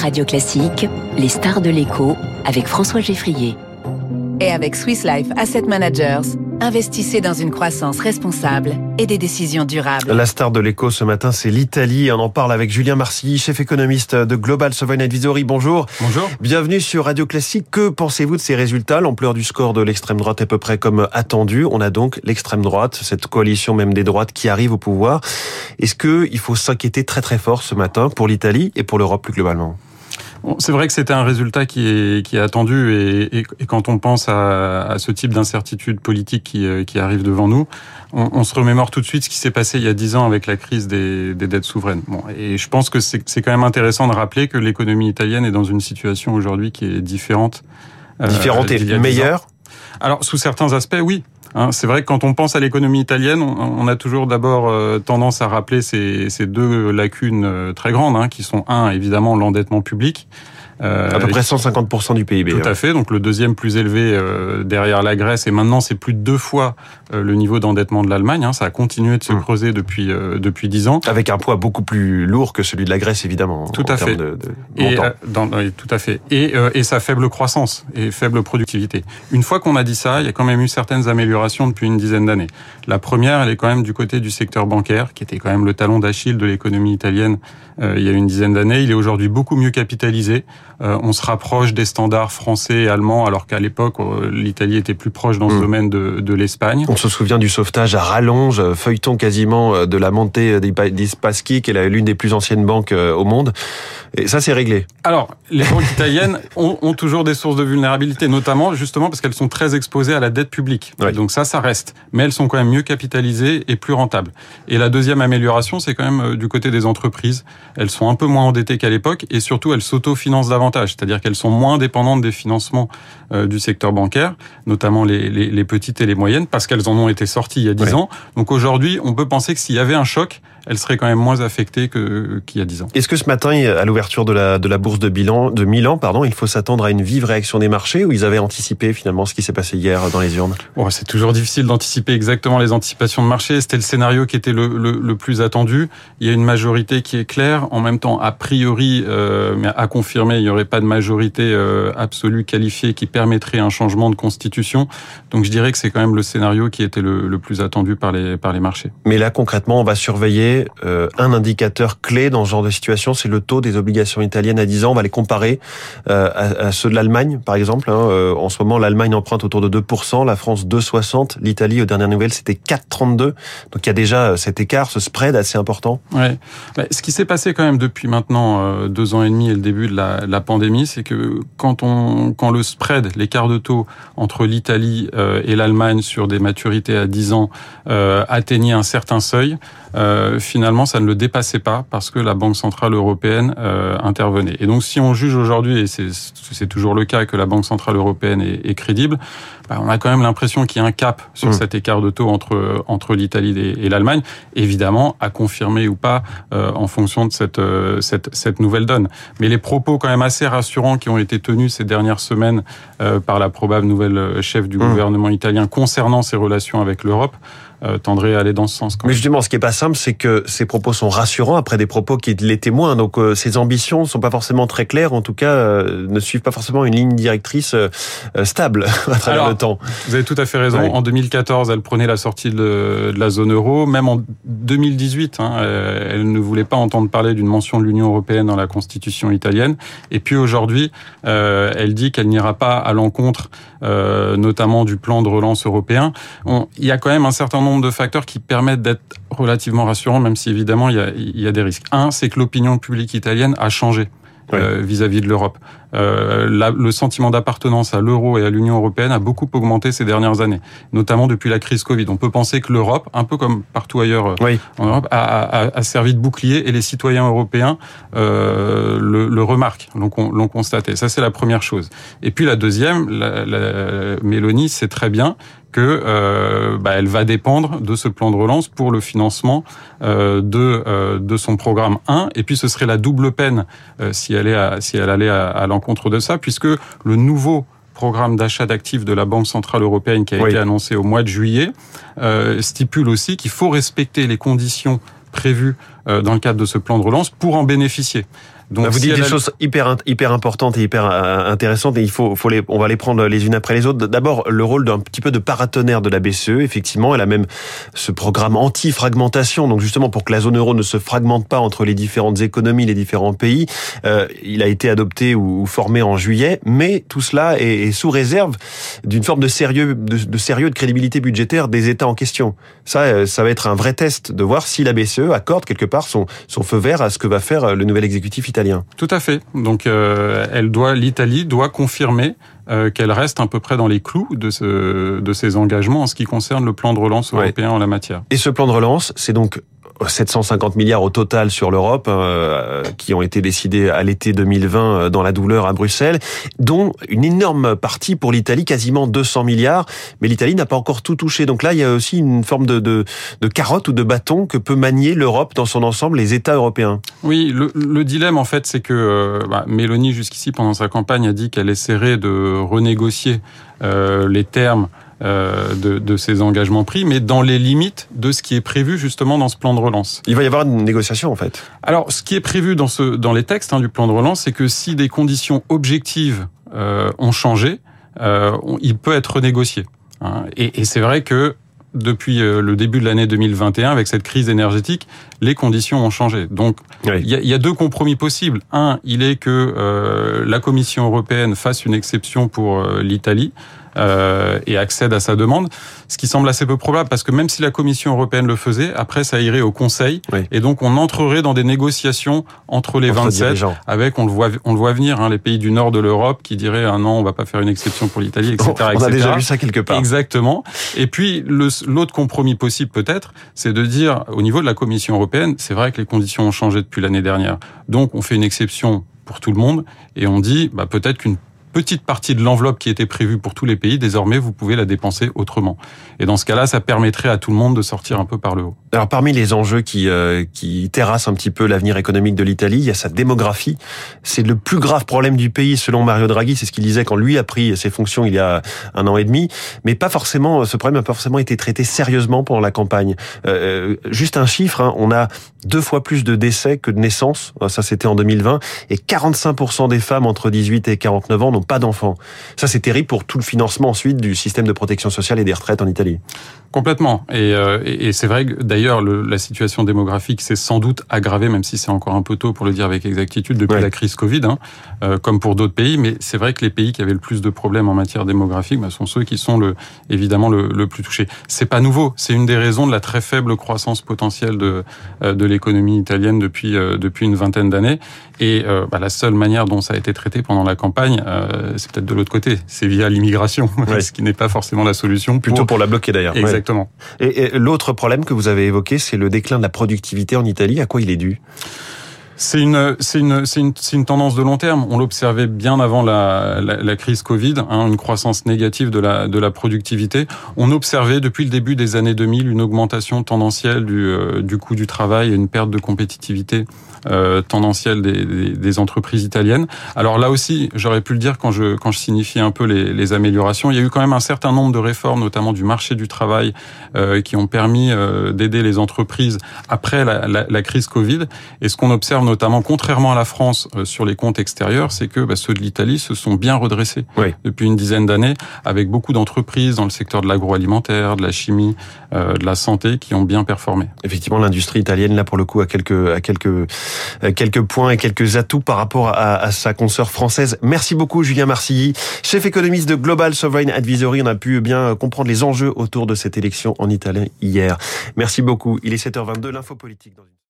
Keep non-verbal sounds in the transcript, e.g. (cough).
Radio Classique, les stars de l'écho avec François Geffrier. Et avec Swiss Life Asset Managers, investissez dans une croissance responsable et des décisions durables. La star de l'écho ce matin, c'est l'Italie. On en parle avec Julien Marcy, chef économiste de Global Sovereign Advisory. Bonjour. Bonjour. Bienvenue sur Radio Classique. Que pensez-vous de ces résultats? L'ampleur du score de l'extrême droite est à peu près comme attendu. On a donc l'extrême droite, cette coalition même des droites qui arrive au pouvoir. Est-ce qu'il faut s'inquiéter très très fort ce matin pour l'Italie et pour l'Europe plus globalement? C'est vrai que c'était un résultat qui est, qui est attendu et, et, et quand on pense à, à ce type d'incertitude politique qui, euh, qui, arrive devant nous, on, on, se remémore tout de suite ce qui s'est passé il y a dix ans avec la crise des, des dettes souveraines. Bon, et je pense que c'est quand même intéressant de rappeler que l'économie italienne est dans une situation aujourd'hui qui est différente. Euh, différente et meilleure? Alors, sous certains aspects, oui. Hein, c'est vrai que quand on pense à l'économie italienne, on, a toujours d'abord euh, tendance à rappeler ces, ces deux lacunes euh, très grandes, hein, qui sont un évidemment l'endettement public, à peu près 150% du PIB. Tout à fait. Donc le deuxième plus élevé euh, derrière la Grèce. Et maintenant, c'est plus de deux fois euh, le niveau d'endettement de l'Allemagne. Hein. Ça a continué de se mmh. creuser depuis depuis dix ans. Avec un poids beaucoup plus lourd que celui de la Grèce, évidemment. Tout à fait. De, de et, dans, tout à fait. Et, et sa faible croissance et faible productivité. Une fois qu'on a dit ça, il y a quand même eu certaines améliorations depuis une dizaine d'années. La première, elle est quand même du côté du secteur bancaire, qui était quand même le talon d'Achille de l'économie italienne il y a une dizaine d'années. Il est aujourd'hui beaucoup mieux capitalisé. Euh, on se rapproche des standards français et allemands, alors qu'à l'époque, euh, l'Italie était plus proche dans ce mmh. domaine de, de l'Espagne. On se souvient du sauvetage à rallonge, feuilleton quasiment euh, de la montée d'Ispaschi, qui est l'une des plus anciennes banques au monde. Et ça, c'est réglé. Alors, les banques italiennes (laughs) ont, ont, toujours des sources de vulnérabilité, notamment justement parce qu'elles sont très exposées à la dette publique. Donc ça, ça reste. Mais elles sont quand même mieux capitalisées et plus rentables. Et la deuxième amélioration, c'est quand même du côté des entreprises. Elles sont un peu moins endettées qu'à l'époque et surtout, elles s'autofinancent davantage c'est-à-dire qu'elles sont moins dépendantes des financements euh, du secteur bancaire, notamment les, les, les, petites et les moyennes, parce qu'elles en ont été sorties il y a 10 ans. Donc aujourd'hui, on peut penser que s'il y avait un choc, elles seraient quand même moins affectées que qu'il y a 10 ans. Est-ce que ce matin, à l'ouverture de la, de la bourse de, bilan, de Milan, pardon, il faut s'attendre à une vive réaction des marchés ou ils avaient anticipé finalement ce qui s'est passé hier dans les urnes? Oh, C'est toujours difficile d'anticiper exactement les anticipations de marché. C'était le scénario qui était le, le, le, plus attendu. Il y a une majorité qui est claire. En même temps, a priori, euh, mais à confirmer, il y aurait pas de majorité euh, absolue qualifiée qui permettrait un changement de constitution. Donc je dirais que c'est quand même le scénario qui était le, le, plus attendu par les par les marchés. Mais là concrètement, on va surveiller euh, un indicateur clé dans ce genre de situation, c'est le taux des obligations italiennes à 10 ans. On va les comparer euh, à, ceux de l'Allemagne, par exemple. Hein. en ce moment, l'Allemagne emprunte autour de 2%, la France 2,60, l'Italie, aux dernières nouvelles, c'était 4,32. Donc il y a déjà cet écart, ce spread assez important. Ouais. Ce qui s'est passé quand même depuis maintenant deux ans et demi et le début de la, pandémie, c'est que quand on quand le spread, l'écart de taux entre l'Italie euh, et l'Allemagne sur des maturités à 10 ans euh, atteignait un certain seuil, euh, finalement ça ne le dépassait pas parce que la Banque centrale européenne euh, intervenait. Et donc si on juge aujourd'hui, et c'est toujours le cas que la Banque centrale européenne est, est crédible, bah, on a quand même l'impression qu'il y a un cap sur mmh. cet écart de taux entre entre l'Italie et, et l'Allemagne, évidemment à confirmer ou pas euh, en fonction de cette, cette cette nouvelle donne. Mais les propos quand même assez rassurants qui ont été tenus ces dernières semaines euh, par la probable nouvelle euh, chef du mmh. gouvernement italien concernant ses relations avec l'Europe euh, tendrait à aller dans ce sens. Mais justement, ce qui est pas simple, c'est que ces propos sont rassurants après des propos qui l'étaient moins. Donc, euh, ces ambitions sont pas forcément très claires. En tout cas, euh, ne suivent pas forcément une ligne directrice euh, stable (laughs) à travers Alors, le temps. Vous avez tout à fait raison. Ouais. En 2014, elle prenait la sortie de, de, la zone euro. Même en 2018, hein, elle ne voulait pas entendre parler d'une mention de l'Union européenne dans la constitution italienne. Et puis aujourd'hui, euh, elle dit qu'elle n'ira pas à l'encontre, euh, notamment du plan de relance européen. On, il y a quand même un certain nombre nombre de facteurs qui permettent d'être relativement rassurants, même si évidemment il y a, il y a des risques. Un, c'est que l'opinion publique italienne a changé vis-à-vis euh, -vis de l'Europe. Euh, la, le sentiment d'appartenance à l'euro et à l'Union européenne a beaucoup augmenté ces dernières années, notamment depuis la crise Covid. On peut penser que l'Europe, un peu comme partout ailleurs euh, oui. en Europe, a, a, a, servi de bouclier et les citoyens européens euh, le, le, remarquent, l'ont constaté. Ça, c'est la première chose. Et puis la deuxième, la, la Mélanie sait très bien que euh, bah, elle va dépendre de ce plan de relance pour le financement euh, de euh, de son programme 1 et puis ce serait la double peine euh, si elle est à, si elle allait à, à l'encontre de ça puisque le nouveau programme d'achat d'actifs de la Banque centrale européenne qui a oui. été annoncé au mois de juillet euh, stipule aussi qu'il faut respecter les conditions prévues dans le cadre de ce plan de relance pour en bénéficier. Donc, bah, vous dites des choses hyper hyper importantes et hyper euh, intéressantes et il faut, faut les, on va les prendre les unes après les autres. D'abord, le rôle d'un petit peu de paratonnerre de la BCE. Effectivement, elle a même ce programme anti-fragmentation. Donc justement, pour que la zone euro ne se fragmente pas entre les différentes économies, les différents pays, euh, il a été adopté ou, formé en juillet. Mais tout cela est, est sous réserve d'une forme de sérieux, de, de, sérieux, de crédibilité budgétaire des États en question. Ça, euh, ça va être un vrai test de voir si la BCE accorde quelque part son, son feu vert à ce que va faire le nouvel exécutif italien. Tout à fait. Donc, euh, elle doit, l'Italie doit confirmer euh, qu'elle reste à peu près dans les clous de, ce, de ses engagements en ce qui concerne le plan de relance européen en la matière. Et ce plan de relance, c'est donc 750 milliards au total sur l'Europe, euh, qui ont été décidés à l'été 2020 euh, dans la douleur à Bruxelles, dont une énorme partie pour l'Italie, quasiment 200 milliards. Mais l'Italie n'a pas encore tout touché. Donc là, il y a aussi une forme de, de, carotte ou de bâton que peut manier l'Europe dans son ensemble, les États européens. Oui, le, le dilemme en fait, c'est que euh, bah, Mélanie jusqu'ici pendant sa campagne a dit qu'elle essaierait de renégocier euh, les termes euh, de, de, ces engagements pris, mais dans les limites de ce qui est prévu justement dans ce plan de relance. Il va y avoir une négociation en fait. Alors, ce qui est prévu dans, ce, dans les textes hein, du plan de relance, c'est que si des conditions objectives euh, ont changé, euh, il peut être renégocié. Hein. Et, et c'est vrai que depuis le début de l'année 2021, avec cette crise énergétique, les conditions ont changé. Donc, il y, a, y, a, deux compromis possibles. Un, il est que euh, la Commission européenne fasse une exception pour l'Italie euh, et accède à sa demande, ce qui semble assez peu probable parce que même si la Commission européenne le faisait, après ça irait au Conseil et donc on entrerait dans des négociations entre les 27 avec on le voit on le voit venir hein, les pays du nord de l'Europe qui diraient ah non on va pas faire une exception pour l'Italie etc. On, a déjà vu ça quelque part. Exactement. Et puis l'autre compromis possible peut-être, c'est de dire au niveau de la Commission européenne, c'est vrai que les conditions ont changé depuis l'année dernière, donc on fait une exception pour tout le monde et on dit bah, peut-être qu'une petite partie de l'enveloppe qui était prévue pour tous les pays, désormais, vous pouvez la dépenser autrement. Et dans ce cas-là, ça permettrait à tout le monde de sortir un peu par le haut. Alors, parmi les enjeux qui, euh, qui terrassent un petit peu l'avenir économique de l'Italie, il y a sa démographie. C'est le plus grave problème du pays, selon Mario Draghi. C'est ce qu'il disait quand lui a pris ses fonctions il y a un an et demi. Mais pas forcément, ce problème n'a pas forcément été traité sérieusement pendant la campagne. Euh, juste un chiffre, hein, on a deux fois plus de décès que de naissances. Ça, c'était en 2020. Et 45% des femmes entre 18 et 49 ans pas d'enfants. Ça, c'est terrible pour tout le financement ensuite du système de protection sociale et des retraites en Italie. Complètement. Et, euh, et c'est vrai que d'ailleurs, la situation démographique s'est sans doute aggravée, même si c'est encore un peu tôt pour le dire avec exactitude, depuis la crise Covid, hein, euh, comme pour d'autres pays. Mais c'est vrai que les pays qui avaient le plus de problèmes en matière démographique bah, sont ceux qui sont le, évidemment le, le plus touchés. C'est pas nouveau. C'est une des raisons de la très faible croissance potentielle de, euh, de l'économie italienne depuis, depuis une vingtaine d'années. Et bah, la seule manière dont ça a été traité pendant la campagne, c'est peut-être de l'autre côté. C'est via l'immigration, (laughs) ce qui n'est pas forcément la solution. Plutôt pour la bloquer d'ailleurs. Exactement. Et, l'autre problème que vous avez évoqué, c'est le déclin de la productivité en Italie. À quoi il est dû? C'est une, c'est une, c'est une, une, tendance de long terme. On l'observait bien avant la, la, la crise Covid, hein, une croissance négative de la, de la productivité. On observait depuis le début des années 2000 une augmentation tendancielle du, euh, du coût du travail et une perte de compétitivité euh, tendancielle des, des, des, entreprises italiennes. Alors là aussi, j'aurais pu le dire quand je, quand je signifiais un peu les, les, améliorations. Il y a eu quand même un certain nombre de réformes, notamment du marché du travail, euh, qui ont permis euh, d'aider les entreprises après la, la, la crise Covid. Et ce qu'on observe notamment contrairement à la France euh, sur les comptes extérieurs, c'est que bah, ceux de l'Italie se sont bien redressés depuis une dizaine d'années, avec beaucoup d'entreprises dans le secteur de l'agroalimentaire, de la chimie, euh, de la santé qui ont bien performé. Effectivement, l'industrie italienne là pour le coup a quelques a quelques quelques points et quelques atouts par rapport à, à sa consoeur française. Merci beaucoup Julien Marcilly, chef économiste de Global Sovereign Advisory. On a pu bien comprendre les enjeux autour de cette élection en Italie hier. Merci beaucoup. Il est 7h22, l'info politique.